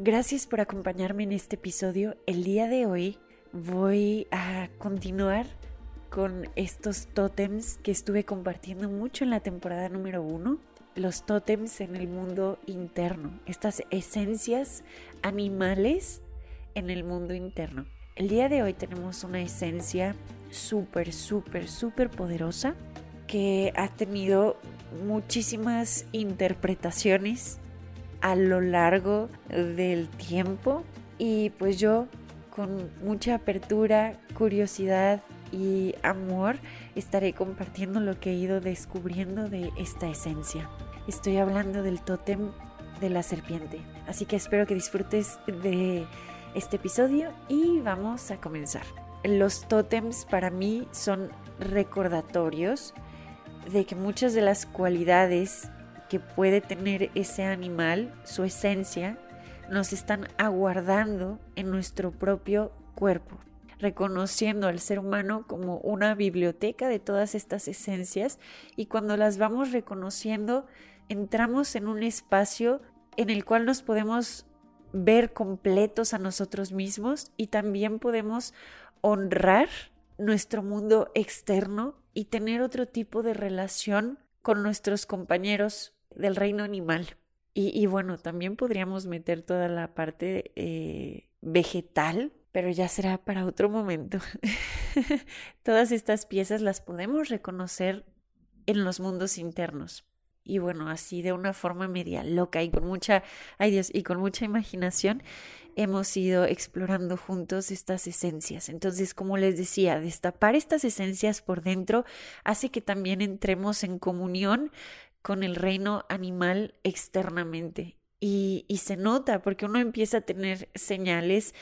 Gracias por acompañarme en este episodio. El día de hoy voy a continuar con estos tótems que estuve compartiendo mucho en la temporada número uno. Los tótems en el mundo interno, estas esencias animales en el mundo interno. El día de hoy tenemos una esencia súper, súper, súper poderosa que ha tenido muchísimas interpretaciones a lo largo del tiempo y pues yo con mucha apertura, curiosidad y amor estaré compartiendo lo que he ido descubriendo de esta esencia. Estoy hablando del tótem de la serpiente, así que espero que disfrutes de este episodio y vamos a comenzar. Los tótems para mí son recordatorios de que muchas de las cualidades que puede tener ese animal, su esencia, nos están aguardando en nuestro propio cuerpo, reconociendo al ser humano como una biblioteca de todas estas esencias. Y cuando las vamos reconociendo, entramos en un espacio en el cual nos podemos ver completos a nosotros mismos y también podemos honrar nuestro mundo externo y tener otro tipo de relación con nuestros compañeros del reino animal. Y, bueno, también podríamos meter toda la parte eh, vegetal, pero ya será para otro momento. Todas estas piezas las podemos reconocer en los mundos internos. Y bueno, así de una forma media loca y con mucha, ay Dios, y con mucha imaginación, hemos ido explorando juntos estas esencias. Entonces, como les decía, destapar estas esencias por dentro hace que también entremos en comunión con el reino animal externamente. Y, se nota porque uno empieza a tener señales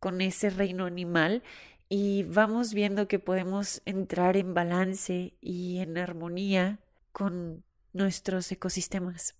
con ese reino animal y vamos viendo que podemos entrar en balance y en armonía con nuestros ecosistemas.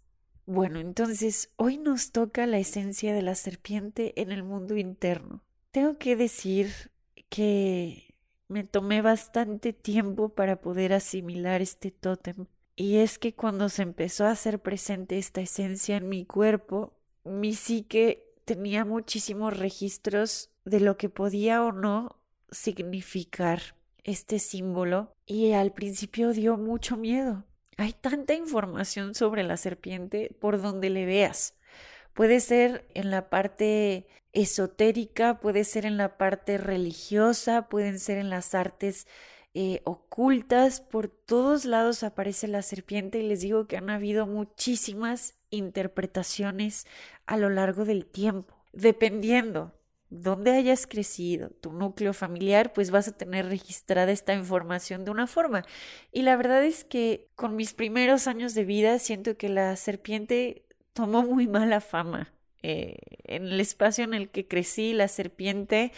Bueno, entonces hoy nos toca la esencia de la serpiente en el mundo interno. Tengo que decir que me tomé bastante tiempo para poder asimilar este tótem y es que cuando se empezó a hacer presente esta esencia en mi cuerpo, mi psique tenía muchísimos registros de lo que podía o no significar este símbolo y al principio dio mucho miedo. Hay tanta información sobre la serpiente por donde le veas. Puede ser en la parte esotérica, puede ser en la parte religiosa, pueden ser en las artes eh, ocultas, por todos lados aparece la serpiente y les digo que han habido muchísimas interpretaciones a lo largo del tiempo, dependiendo dónde hayas crecido, tu núcleo familiar, pues vas a tener registrada esta información de una forma. Y la verdad es que con mis primeros años de vida siento que la serpiente tomó muy mala fama. Eh, en el espacio en el que crecí, la serpiente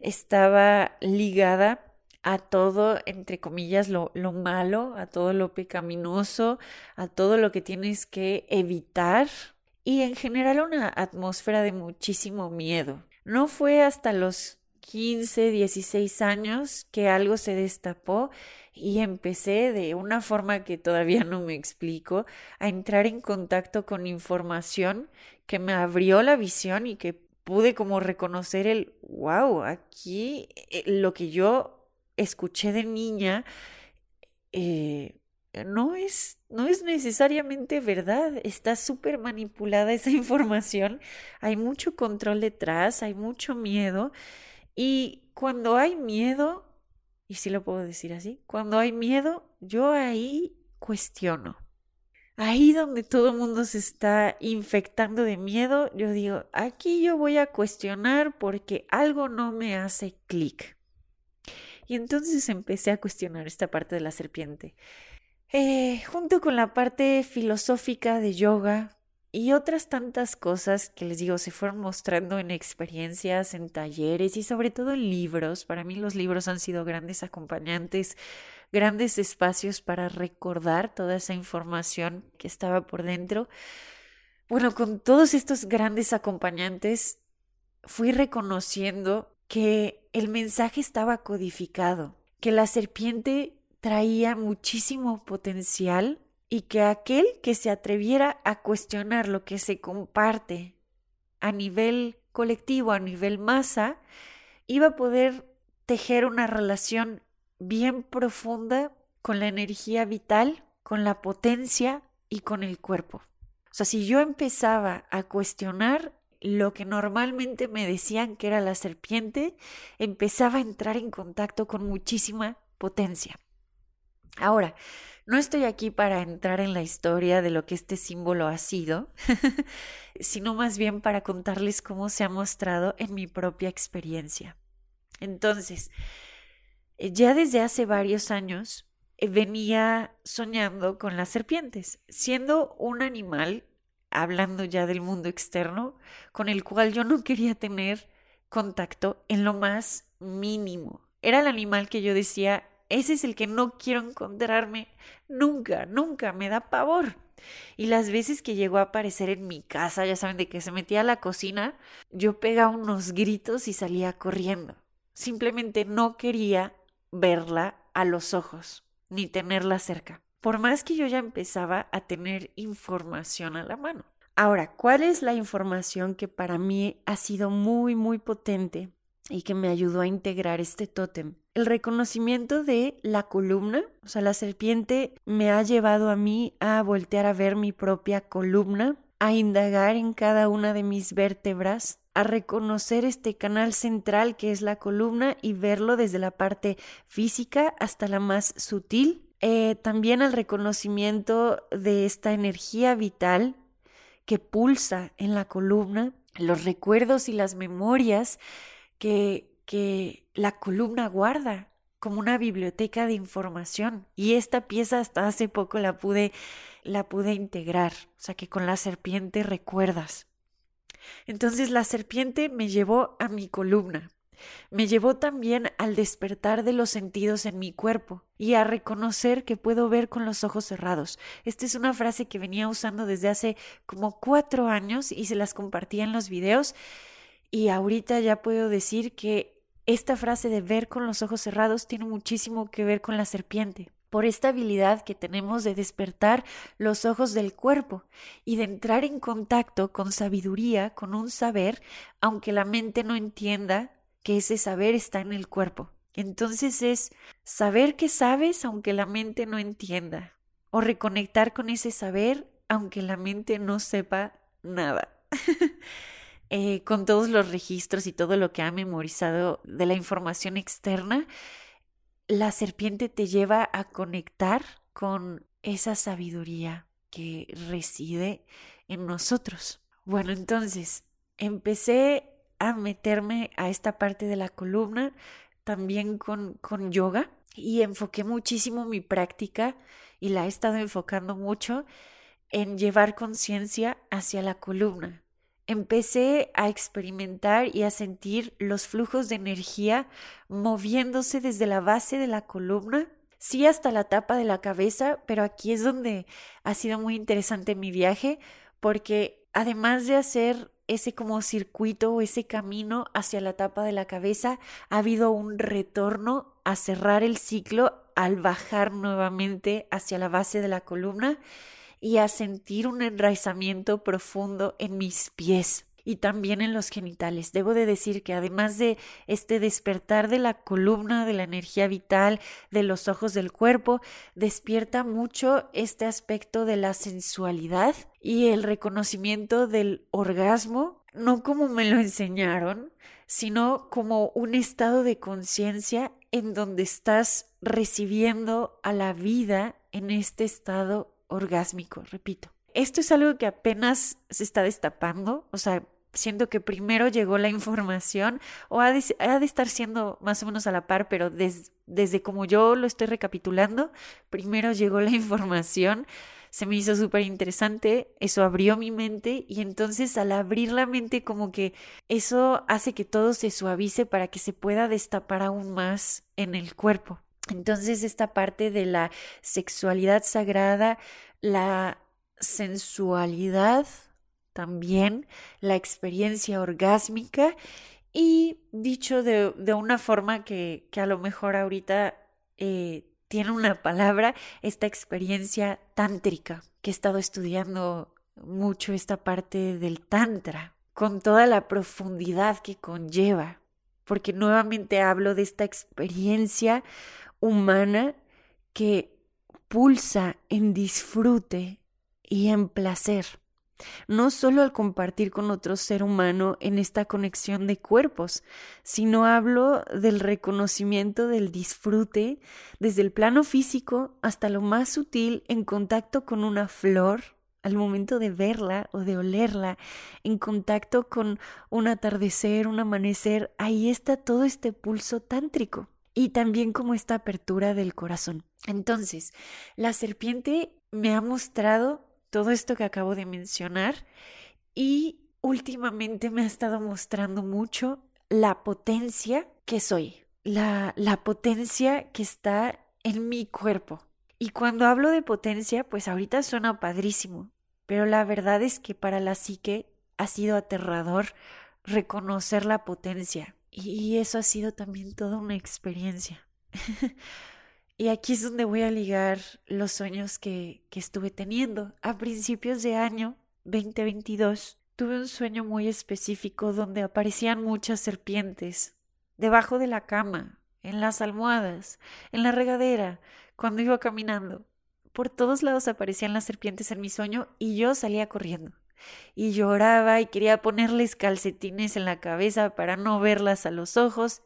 estaba ligada a todo, entre comillas, lo, lo, malo, a todo lo pecaminoso, a todo lo que tienes que evitar y en general una atmósfera de muchísimo miedo. No fue hasta los 15, 16 años que algo se destapó y empecé de una forma que todavía no me explico a entrar en contacto con información que me abrió la visión y que pude como reconocer el wow, aquí eh, lo que yo escuché de niña eh, no es, no es necesariamente verdad, está súper manipulada esa información, hay mucho control detrás, hay mucho miedo y cuando hay miedo, y si lo puedo decir así, cuando hay miedo, yo ahí cuestiono. Ahí donde todo el mundo se está infectando de miedo, yo digo, aquí yo voy a cuestionar porque algo no me hace clic. Y entonces empecé a cuestionar esta parte de la serpiente. Eh, junto con la parte filosófica de yoga y otras tantas cosas que les digo se fueron mostrando en experiencias, en talleres y sobre todo en libros. Para mí los libros han sido grandes acompañantes, grandes espacios para recordar toda esa información que estaba por dentro. Bueno, con todos estos grandes acompañantes fui reconociendo que el mensaje estaba codificado, que la serpiente traía muchísimo potencial y que aquel que se atreviera a cuestionar lo que se comparte a nivel colectivo, a nivel masa, iba a poder tejer una relación bien profunda con la energía vital, con la potencia y con el cuerpo. O sea, si yo empezaba a cuestionar lo que normalmente me decían que era la serpiente, empezaba a entrar en contacto con muchísima potencia. Ahora, no estoy aquí para entrar en la historia de lo que este símbolo ha sido, sino más bien para contarles cómo se ha mostrado en mi propia experiencia. Entonces, eh, ya desde hace varios años eh, venía soñando con las serpientes, siendo un animal hablando ya del mundo externo, con el cual yo no quería tener contacto en lo más mínimo. Era el animal que yo decía, ese es el que no quiero encontrarme nunca, nunca, me da pavor. Y las veces que llegó a aparecer en mi casa, ya saben, de que se metía a la cocina, yo pegaba unos gritos y salía corriendo. Simplemente no quería verla a los ojos, ni tenerla cerca por más que yo ya empezaba a tener información a la mano. Ahora, ¿cuál es la información que para mí ha sido muy, muy potente y que me ayudó a integrar este tótem? El reconocimiento de la columna, o sea, la serpiente me ha llevado a mí a voltear a ver mi propia columna, a indagar en cada una de mis vértebras, a reconocer este canal central que es la columna y verlo desde la parte física hasta la más sutil eh, también al reconocimiento de esta energía vital que pulsa en la columna, los recuerdos y las memorias que, que la columna guarda como una biblioteca de información. Y esta pieza hasta hace poco la pude, la pude integrar, o sea que con la serpiente recuerdas. Entonces la serpiente me llevó a mi columna, me llevó también al despertar de los sentidos en mi cuerpo y a reconocer que puedo ver con los ojos cerrados. Esta es una frase que venía usando desde hace como cuatro años y se las compartía en los videos y ahorita ya puedo decir que esta frase de ver con los ojos cerrados tiene muchísimo que ver con la serpiente por esta habilidad que tenemos de despertar los ojos del cuerpo y de entrar en contacto con sabiduría, con un saber, aunque la mente no entienda que ese saber está en el cuerpo. Entonces es saber que sabes aunque la mente no entienda, o reconectar con ese saber aunque la mente no sepa nada. Eh, con todos los registros y todo lo que ha memorizado de la información externa, la serpiente te lleva a conectar con esa sabiduría que reside en nosotros. Bueno, entonces empecé a meterme a esta parte de la columna también con, con yoga y enfoqué muchísimo mi práctica y la he estado enfocando mucho en llevar conciencia hacia la columna. Empecé a experimentar y a sentir los flujos de energía moviéndose desde la base de la columna, sí hasta la tapa de la cabeza, pero aquí es donde ha sido muy interesante mi viaje porque además de hacer ese como circuito o ese camino hacia la tapa de la cabeza, ha habido un retorno a cerrar el ciclo al bajar nuevamente hacia la base de la columna y a sentir un enraizamiento profundo en mis pies y también en los genitales. Debo de decir que además de este despertar de la columna, de la energía vital, de los ojos del cuerpo, despierta mucho este aspecto de la sensualidad y el reconocimiento del orgasmo, no como me lo enseñaron, sino como un estado de conciencia en donde estás recibiendo a la vida en este estado orgásmico, repito. Esto es algo que apenas se está destapando, o sea, siento que primero llegó la información o ha de, estar siendo más o menos a la par, pero desde como yo lo estoy recapitulando, primero llegó la información, se me hizo súper interesante, eso abrió mi mente y entonces al abrir la mente como que eso hace que todo se suavice para que se pueda destapar aún más en el cuerpo. Entonces esta parte de la sexualidad sagrada, la sensualidad, también la experiencia orgásmica y dicho de, una forma que, que, a lo mejor ahorita eh, tiene una palabra, esta experiencia tántrica, que he estado estudiando mucho esta parte del tantra, con toda la profundidad que conlleva, porque nuevamente hablo de esta experiencia humana que pulsa en disfrute y en placer no solo al compartir con otro ser humano en esta conexión de cuerpos, sino hablo del reconocimiento del disfrute desde el plano físico hasta lo más sutil en contacto con una flor al momento de verla o de olerla, en contacto con un atardecer, un amanecer, ahí está todo este pulso tántrico y también como esta apertura del corazón. Entonces, la serpiente me ha mostrado todo esto que acabo de mencionar y últimamente me ha estado mostrando mucho la potencia que soy, la, la potencia que está en mi cuerpo. Y cuando hablo de potencia, pues ahorita suena padrísimo, pero la verdad es que para la psique ha sido aterrador reconocer la potencia. Y eso ha sido también toda una experiencia. Y aquí es donde voy a ligar los sueños que, que estuve teniendo. A principios de año 2022 tuve un sueño muy específico donde aparecían muchas serpientes debajo de la cama, en las almohadas, en la regadera, cuando iba caminando. Por todos lados aparecían las serpientes en mi sueño y yo salía corriendo. Y lloraba y quería ponerles calcetines en la cabeza para no verlas a los ojos.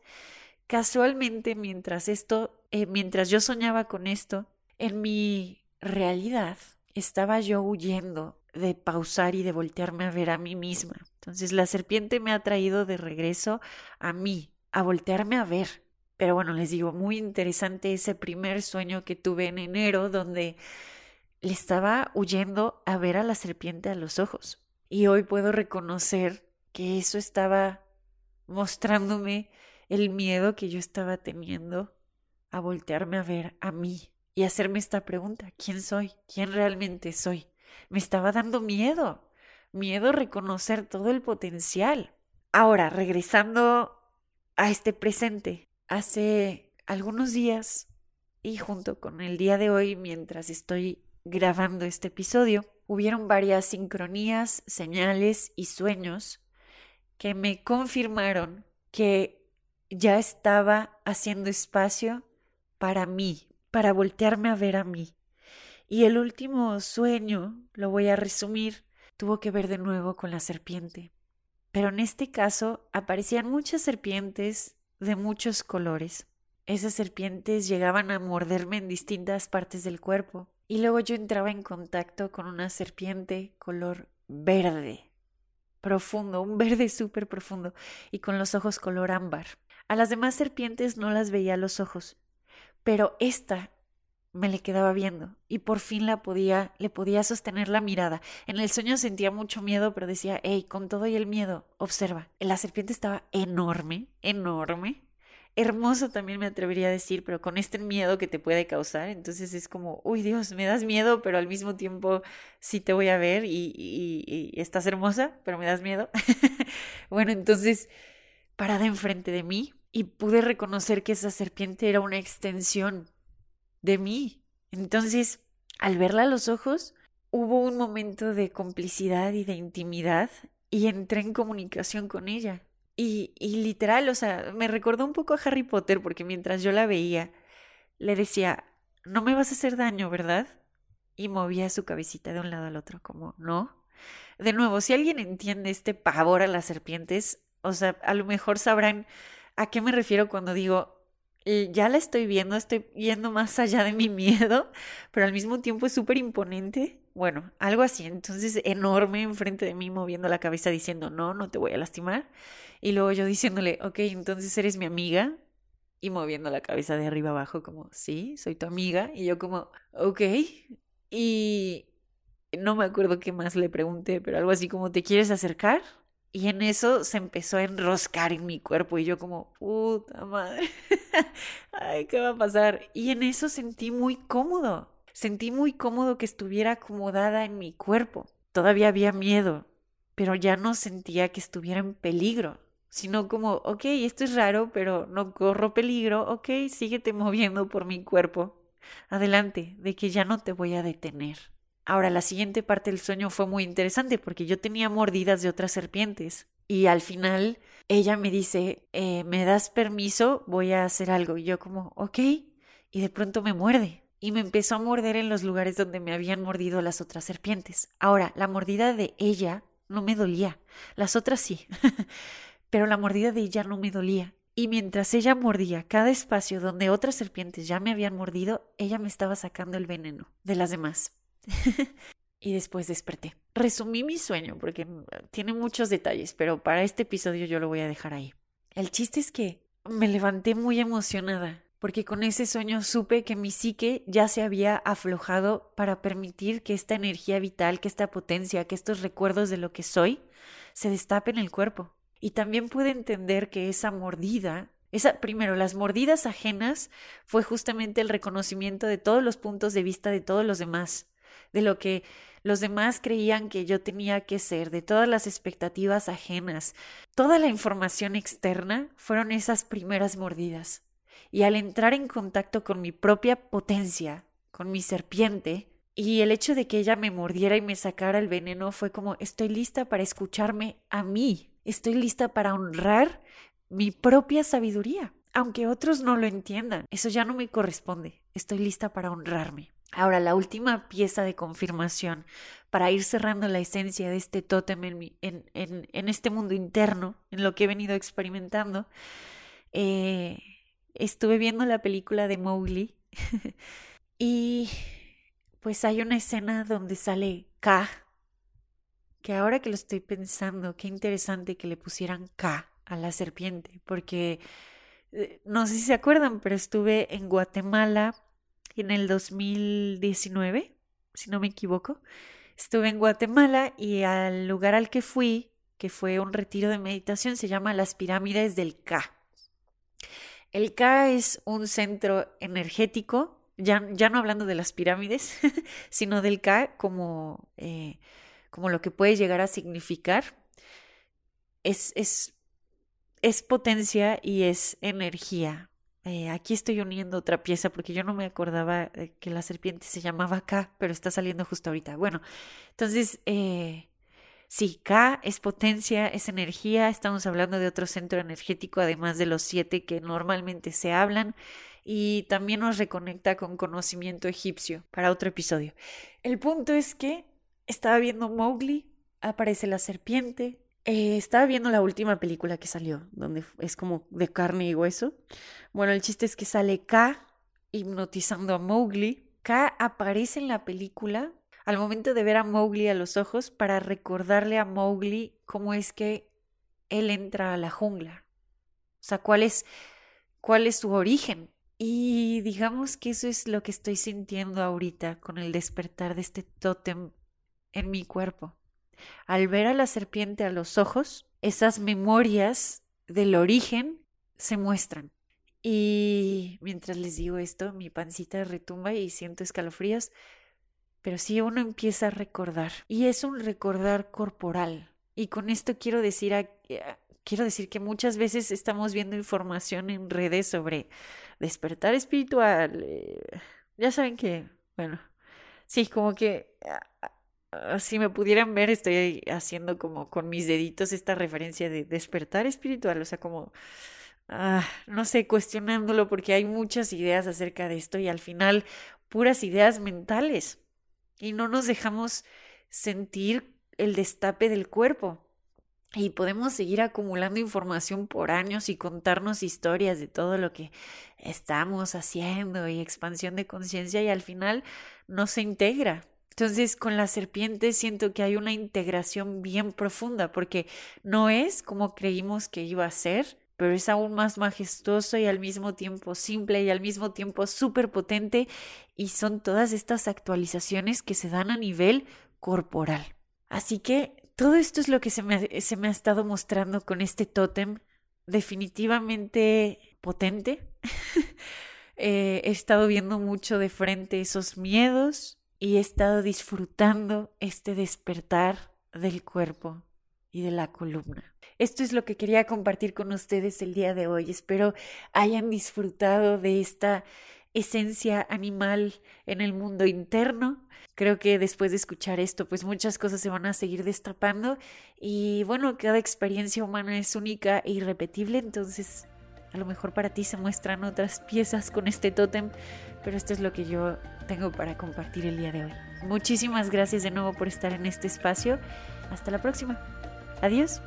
Casualmente, mientras esto eh, mientras yo soñaba con esto, en mi realidad estaba yo huyendo de pausar y de voltearme a ver a mí misma. Entonces la serpiente me ha traído de regreso a mí, a voltearme a ver. Pero bueno, les digo, muy interesante ese primer sueño que tuve en enero donde le estaba huyendo a ver a la serpiente a los ojos. Y hoy puedo reconocer que eso estaba mostrándome el miedo que yo estaba teniendo a voltearme a ver a mí y hacerme esta pregunta, ¿quién soy? ¿Quién realmente soy? Me estaba dando miedo, miedo a reconocer todo el potencial. Ahora, regresando a este presente, hace algunos días y junto con el día de hoy, mientras estoy grabando este episodio, hubieron varias sincronías, señales y sueños que me confirmaron que ya estaba haciendo espacio para mí, para voltearme a ver a mí. Y el último sueño, lo voy a resumir, tuvo que ver de nuevo con la serpiente. Pero en este caso aparecían muchas serpientes de muchos colores. Esas serpientes llegaban a morderme en distintas partes del cuerpo. Y luego yo entraba en contacto con una serpiente color verde, profundo, un verde súper profundo, y con los ojos color ámbar. A las demás serpientes no las veía los ojos, pero esta me le quedaba viendo y por fin la podía, le podía sostener la mirada. En el sueño sentía mucho miedo, pero decía, hey, con todo y el miedo, observa, la serpiente estaba enorme, enorme, hermoso también me atrevería a decir, pero con este miedo que te puede causar, entonces es como, uy Dios, me das miedo, pero al mismo tiempo sí te voy a ver y, y estás hermosa, pero me das miedo. bueno, entonces, parada enfrente de mí, y pude reconocer que esa serpiente era una extensión de mí. Entonces, al verla a los ojos, hubo un momento de complicidad y de intimidad y entré en comunicación con ella. Y, y literal, o sea, me recordó un poco a Harry Potter porque mientras yo la veía, le decía, no me vas a hacer daño, ¿verdad? Y movía su cabecita de un lado al otro, como, no. De nuevo, si alguien entiende este pavor a las serpientes, o sea, a lo mejor sabrán ¿A qué me refiero cuando digo, ya la estoy viendo, estoy yendo más allá de mi miedo, pero al mismo tiempo es súper imponente? Bueno, algo así. Entonces, enorme enfrente de mí, moviendo la cabeza, diciendo, no, no te voy a lastimar. Y luego yo diciéndole, ok, entonces eres mi amiga. Y moviendo la cabeza de arriba abajo, como, sí, soy tu amiga. Y yo como, ok. Y no me acuerdo qué más le pregunté, pero algo así como, ¿te quieres acercar? Y en eso se empezó a enroscar en mi cuerpo y yo como, puta madre, ay, ¿qué va a pasar? Y en eso sentí muy cómodo, sentí muy cómodo que estuviera acomodada en mi cuerpo. Todavía había miedo, pero ya no sentía que estuviera en peligro, sino como, ok, esto es raro, pero no corro peligro, ok, síguete moviendo por mi cuerpo. Adelante, de que ya no te voy a detener. Ahora, la siguiente parte del sueño fue muy interesante porque yo tenía mordidas de otras serpientes y al final ella me dice, eh, ¿me das permiso? Voy a hacer algo. Y yo como, ok. Y de pronto me muerde y me empezó a morder en los lugares donde me habían mordido las otras serpientes. Ahora, la mordida de ella no me dolía, las otras sí, pero la mordida de ella no me dolía. Y mientras ella mordía cada espacio donde otras serpientes ya me habían mordido, ella me estaba sacando el veneno de las demás. y después desperté. Resumí mi sueño porque tiene muchos detalles, pero para este episodio yo lo voy a dejar ahí. El chiste es que me levanté muy emocionada porque con ese sueño supe que mi psique ya se había aflojado para permitir que esta energía vital, que esta potencia, que estos recuerdos de lo que soy se destapen en el cuerpo. Y también pude entender que esa mordida esa, primero, las mordidas ajenas fue justamente el reconocimiento de todos los puntos de vista de todos los demás de lo que los demás creían que yo tenía que ser, de todas las expectativas ajenas. Toda la información externa fueron esas primeras mordidas. Y al entrar en contacto con mi propia potencia, con mi serpiente, y el hecho de que ella me mordiera y me sacara el veneno fue como estoy lista para escucharme a mí, estoy lista para honrar mi propia sabiduría, aunque otros no lo entiendan, eso ya no me corresponde, estoy lista para honrarme. Ahora, la última pieza de confirmación para ir cerrando la esencia de este tótem en, este mundo interno, en lo que he venido experimentando, eh, estuve viendo la película de Mowgli y pues hay una escena donde sale K, que ahora que lo estoy pensando, qué interesante que le pusieran K a la serpiente, porque eh, no sé si se acuerdan, pero estuve en Guatemala en el 2019, si no me equivoco. Estuve en Guatemala y al lugar al que fui, que fue un retiro de meditación, se llama las pirámides del K. El K es un centro energético, ya, ya no hablando de las pirámides, sino del K como, eh, como lo que puede llegar a significar. Es, es, es potencia y es energía. Eh, aquí estoy uniendo otra pieza porque yo no me acordaba que la serpiente se llamaba K, pero está saliendo justo ahorita. Bueno, entonces, eh, sí, K es potencia, es energía, estamos hablando de otro centro energético, además de los siete que normalmente se hablan, y también nos reconecta con conocimiento egipcio para otro episodio. El punto es que estaba viendo Mowgli, aparece la serpiente, eh, estaba viendo la última película que salió, donde es como de carne y hueso. Bueno, el chiste es que sale K hipnotizando a Mowgli. K aparece en la película al momento de ver a Mowgli a los ojos para recordarle a Mowgli cómo es que él entra a la jungla. O sea, cuál es, cuál es su origen. Y digamos que eso es lo que estoy sintiendo ahorita con el despertar de este tótem en mi cuerpo. Al ver a la serpiente a los ojos, esas memorias del origen se muestran. Y mientras les digo esto, mi pancita retumba y siento escalofríos, pero sí uno empieza a recordar. Y es un recordar corporal. Y con esto quiero decir, quiero decir que muchas veces estamos viendo información en redes sobre despertar espiritual. Eh, ya saben que, bueno, sí, como que Ah, si me pudieran ver, estoy haciendo como con mis deditos esta referencia de despertar espiritual, o sea, como, ah, no sé, cuestionándolo porque hay muchas ideas acerca de esto y al final puras ideas mentales y no nos dejamos sentir el destape del cuerpo. Y podemos seguir acumulando información por años y contarnos historias de todo lo que estamos haciendo y expansión de conciencia y al final no se integra Entonces con la serpiente siento que hay una integración bien profunda porque no es como creímos que iba a ser, pero es aún más majestuoso y al mismo tiempo simple y al mismo tiempo súper potente y son todas estas actualizaciones que se dan a nivel corporal. Así que todo esto es lo que se me, se me ha estado mostrando con este tótem definitivamente potente. Eh, he estado viendo mucho de frente esos miedos y he estado disfrutando este despertar del cuerpo y de la columna. Esto es lo que quería compartir con ustedes el día de hoy. Espero hayan disfrutado de esta esencia animal en el mundo interno. Creo que después de escuchar esto, pues muchas cosas se van a seguir destapando y bueno, cada experiencia humana es única e irrepetible, entonces a lo mejor para ti se muestran otras piezas con este tótem, pero esto es lo que yo tengo para compartir el día de hoy. Muchísimas gracias de nuevo por estar en este espacio. Hasta la próxima. Adiós.